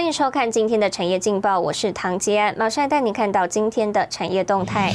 欢迎收看今天的产业劲报，我是唐杰安，马上带你看到今天的产业动态。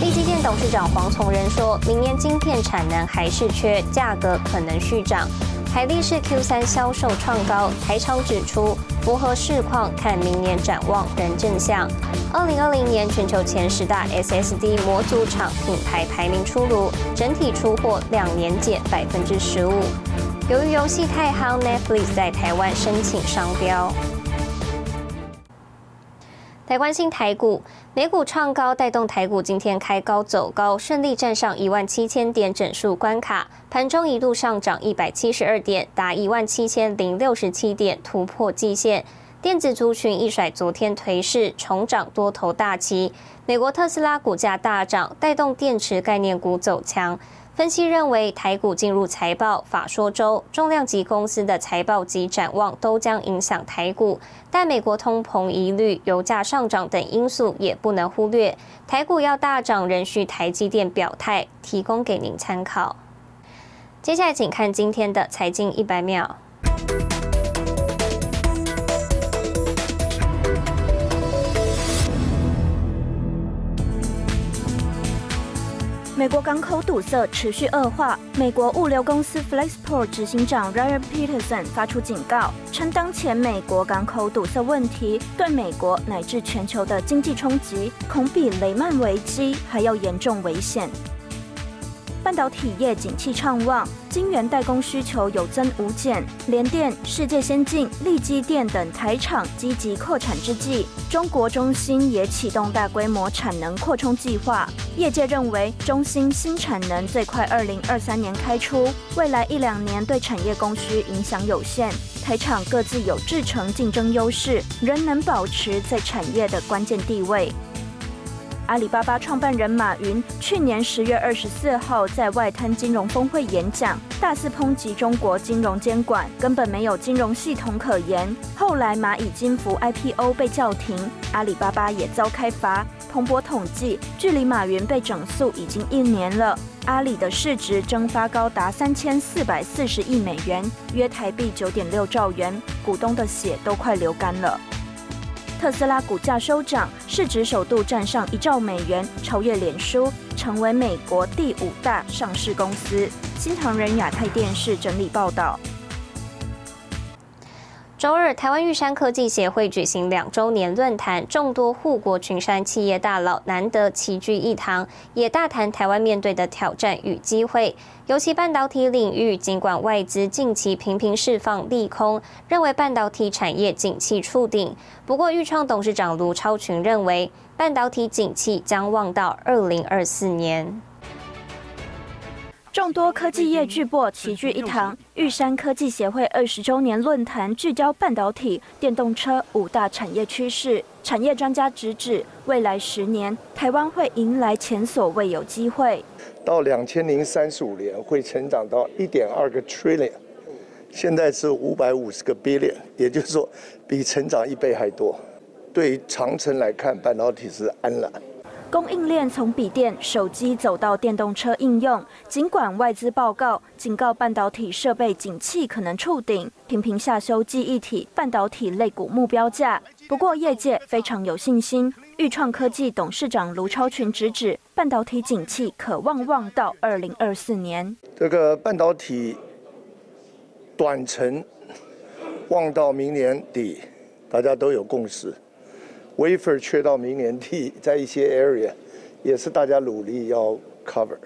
立基电董事长黄从仁说，明年晶片产能还是缺，价格可能续涨。海力士 Q 三销售创高，台厂指出符合市况，看明年展望仍正向。二零二零年全球前十大 SSD 模组厂品牌排名出炉，整体出货两年减百分之十五。由于游戏太夯，Netflix 在台湾申请商标。台关心台股，美股创高带动台股今天开高走高，顺利站上一万七千点整数关卡，盘中一度上涨一百七十二点，达一万七千零六十七点，突破季线。电子族群一甩昨天颓势，重掌多头大旗。美国特斯拉股价大涨，带动电池概念股走强。分析认为，台股进入财报法说周，重量级公司的财报及展望都将影响台股。但美国通膨疑虑、油价上涨等因素也不能忽略。台股要大涨，仍需台积电表态，提供给您参考。接下来，请看今天的财经一百秒。美国港口堵塞持续恶化，美国物流公司 Flexport 执行长 Ryan Peterson 发出警告，称当前美国港口堵塞问题对美国乃至全球的经济冲击，恐比雷曼危机还要严重危险。半导体业景气畅旺，晶圆代工需求有增无减。联电、世界先进、力基电等台厂积极扩产之际，中国中芯也启动大规模产能扩充计划。业界认为，中芯新产能最快二零二三年开出，未来一两年对产业供需影响有限。台厂各自有制程竞争优势，仍能保持在产业的关键地位。阿里巴巴创办人马云去年十月二十四号在外滩金融峰会演讲，大肆抨击中国金融监管根本没有金融系统可言。后来蚂蚁金服 IPO 被叫停，阿里巴巴也遭开罚。彭博统计，距离马云被整肃已经一年了，阿里的市值蒸发高达三千四百四十亿美元，约台币九点六兆元，股东的血都快流干了。特斯拉股价收涨，市值首度站上一兆美元，超越脸书，成为美国第五大上市公司。新唐人亚太电视整理报道。周日，台湾玉山科技协会举行两周年论坛，众多护国群山企业大佬难得齐聚一堂，也大谈台湾面对的挑战与机会。尤其半导体领域，尽管外资近期频频释放利空，认为半导体产业景气触顶。不过，裕创董事长卢超群认为，半导体景气将望到二零二四年。众多科技业巨擘齐聚一堂，玉山科技协会二十周年论坛聚焦半导体、电动车五大产业趋势。产业专家直指，未来十年台湾会迎来前所未有机会。到两千零三十五年会成长到一点二个 trillion，现在是五百五十个 billion，也就是说比成长一倍还多。对于长城来看，半导体是安然。供应链从笔电、手机走到电动车应用，尽管外资报告警告半导体设备景气可能触顶，频频下修记忆体、半导体类股目标价。不过业界非常有信心，裕创科技董事长卢超群直指，半导体景气可望望到二零二四年。这个半导体短程望到明年底，大家都有共识。Wafer 缺到明年底，在一些 area 也是大家努力要 cover。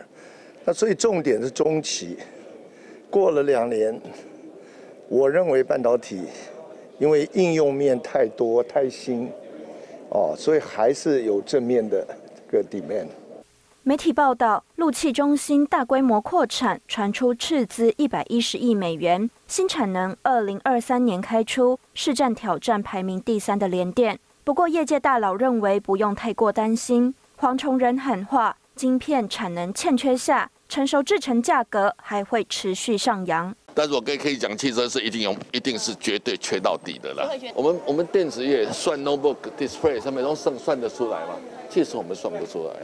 那所以重点是中期，过了两年，我认为半导体因为应用面太多太新，哦，所以还是有正面的个 demand。媒体报道，陆气中心大规模扩产，传出斥资一百一十亿美元，新产能二零二三年开出，市占挑战排名第三的联电。不过，业界大佬认为不用太过担心。黄崇仁喊话：晶片产能欠缺下，成熟制成价格还会持续上扬。但是我可以可以讲，汽车是一定有，一定是绝对缺到底的啦。我们我们电子业算 notebook display 上面都算算得出来吗？其实我们算不出来，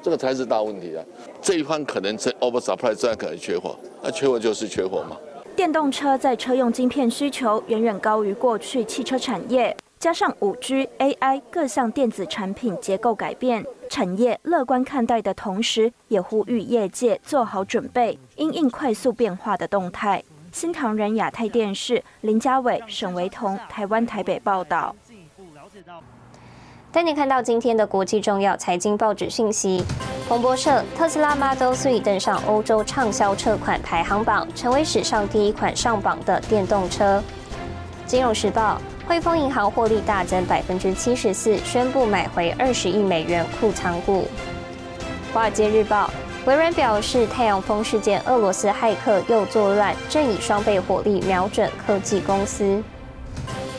这个才是大问题啊！这一方可能是 over supply，这样可能缺货，那缺货就是缺货嘛。电动车在车用晶片需求远远高于过去汽车产业，加上五 G、AI 各项电子产品结构改变，产业乐观看待的同时，也呼吁业界做好准备，因应快速变化的动态。新唐人亚太电视林家伟、沈维彤，台湾台北报道。带你看到今天的国际重要财经报纸信息。彭博社：特斯拉 Model 3登上欧洲畅销车款排行榜，成为史上第一款上榜的电动车。金融时报：汇丰银行获利大增百分之七十四，宣布买回二十亿美元库藏股。华尔街日报：微软表示，太阳风事件，俄罗斯骇客又作乱，正以双倍火力瞄准科技公司。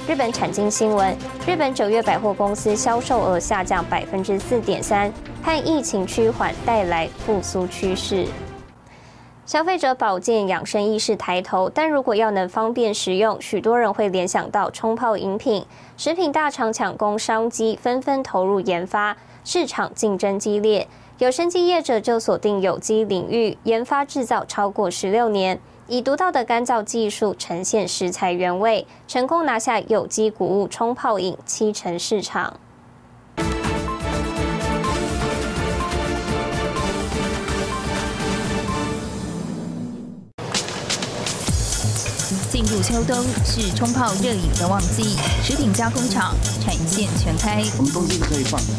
日本产经新闻：日本九月百货公司销售额下降百分之四点三，和疫情趋缓带来复苏趋势。消费者保健养生意识抬头，但如果要能方便食用，许多人会联想到冲泡饮品。食品大厂抢攻商机，纷纷投入研发，市场竞争激烈。有生机业者就锁定有机领域，研发制造超过十六年。以独到的干燥技术呈现食材原味，成功拿下有机谷物冲泡饮七成市场。秋冬是冲泡热饮的旺季，食品加工厂产线全开。我们东西是可以放的，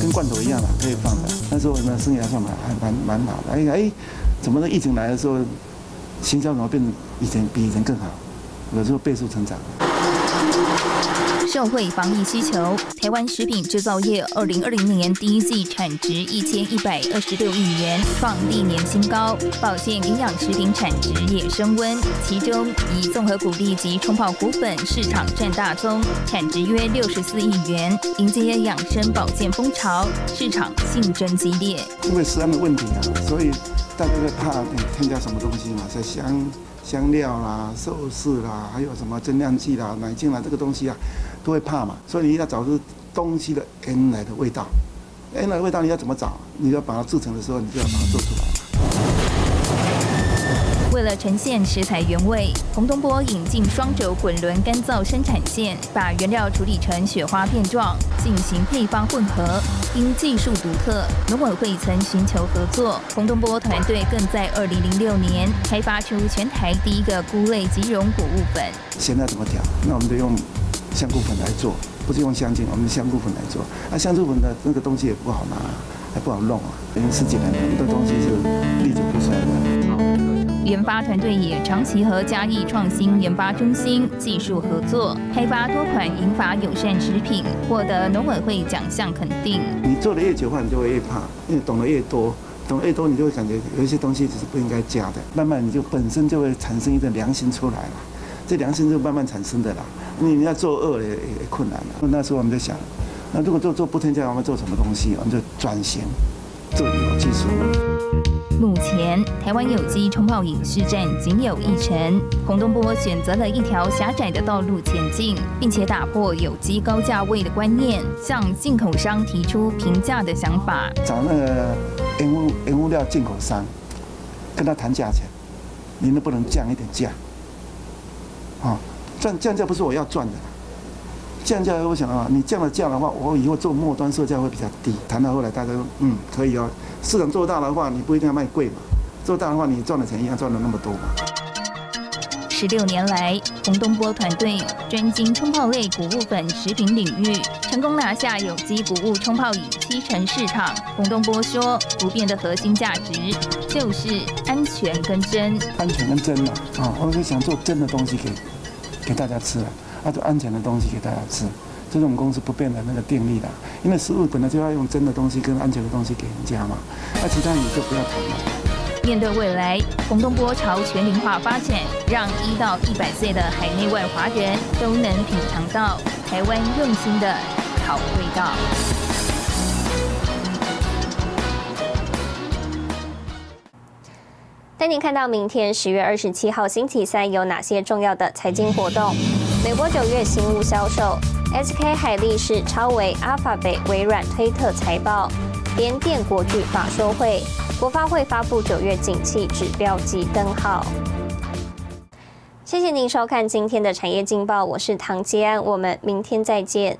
跟罐头一样嘛可以放的。那时候呢，生意还算蛮还蛮蛮好的。哎哎，怎么呢？疫情来的时候？新疆怎么变成以前比以前更好？有时候倍速成长。社会防疫需求，台湾食品制造业二零二零年第一季产值一千一百二十六亿元，创历年新高。保健营养食品产值也升温，其中以综合谷粒及冲泡谷粉市场占大宗，产值约六十四亿元。迎接养生保健风潮，市场竞争激烈。因为食安的问题啊，所以。大家在怕添加什么东西嘛？在香香料啦、寿司啦，还有什么增量剂啦、奶精啦，这个东西啊，都会怕嘛。所以你要找出东西的原来的味道，原来的味道你要怎么找？你要把它制成的时候，你就要把它做出来。为了呈现食材原味，洪东波引进双轴滚轮干燥生产线，把原料处理成雪花片状，进行配方混合。因技术独特，农委会曾寻求合作。洪东波团队更在2006年开发出全台第一个菇类即溶谷物粉。现在怎么调？那我们就用香菇粉来做，不是用香精，我们香菇粉来做。那香菇粉的那个东西也不好拿，还不好弄啊。因为十几年很多东西是历久不衰的。研发团队也长期和嘉义创新研发中心技术合作，开发多款银发友善食品，获得农委会奖项肯定。你做的越久的话，你就会越怕，因为懂得越多，懂得越多，你就会感觉有一些东西只是不应该加的。慢慢你就本身就会产生一个良心出来了，这良心就慢慢产生的啦。你你要做恶也也困难了。那时候我们在想，那如果做做不添加，我们做什么东西？我们就转型做有技术。目前，台湾有机冲泡饮市占仅有一成。洪东波选择了一条狭窄的道路前进，并且打破有机高价位的观念，向进口商提出平价的想法。找那个原物原物料进口商，跟他谈价钱，你能不能降一点价？啊，降降价不是我要赚的，降价我想啊，你降了价的话，我以后做末端售价会比较低。谈到后来，大家说嗯可以哦。市场做大的话，你不一定要卖贵嘛。做大的话，你赚的钱一样赚了那么多嘛。十六年来，洪东波团队专精冲泡类谷物粉食品领域，成功拿下有机谷物冲泡饮七成市场。洪东波说，不变的核心价值就是安全跟真。安全跟真嘛，啊，我是想做真的东西给给大家吃，啊，做安全的东西给大家吃。这是我们公司不变的那个定力的，因为食物本来就要用真的东西跟安全的东西给人家嘛，那其他你就不要谈了。面对未来，洪东波朝全龄化发展，让一到一百岁的海内外华人都能品尝到台湾用心的好味道。带您看到明天十月二十七号星期三有哪些重要的财经活动？美国九月新屋销售。SK 海力士、超维、阿法贝、微软、推特财报，联电国巨法说会，国发会发布九月景气指标及灯号。谢谢您收看今天的产业劲报，我是唐吉安，我们明天再见。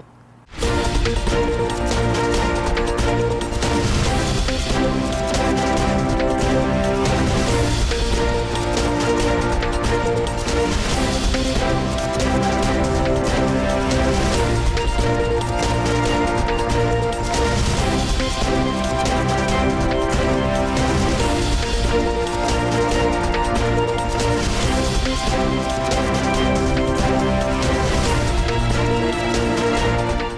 Thank you.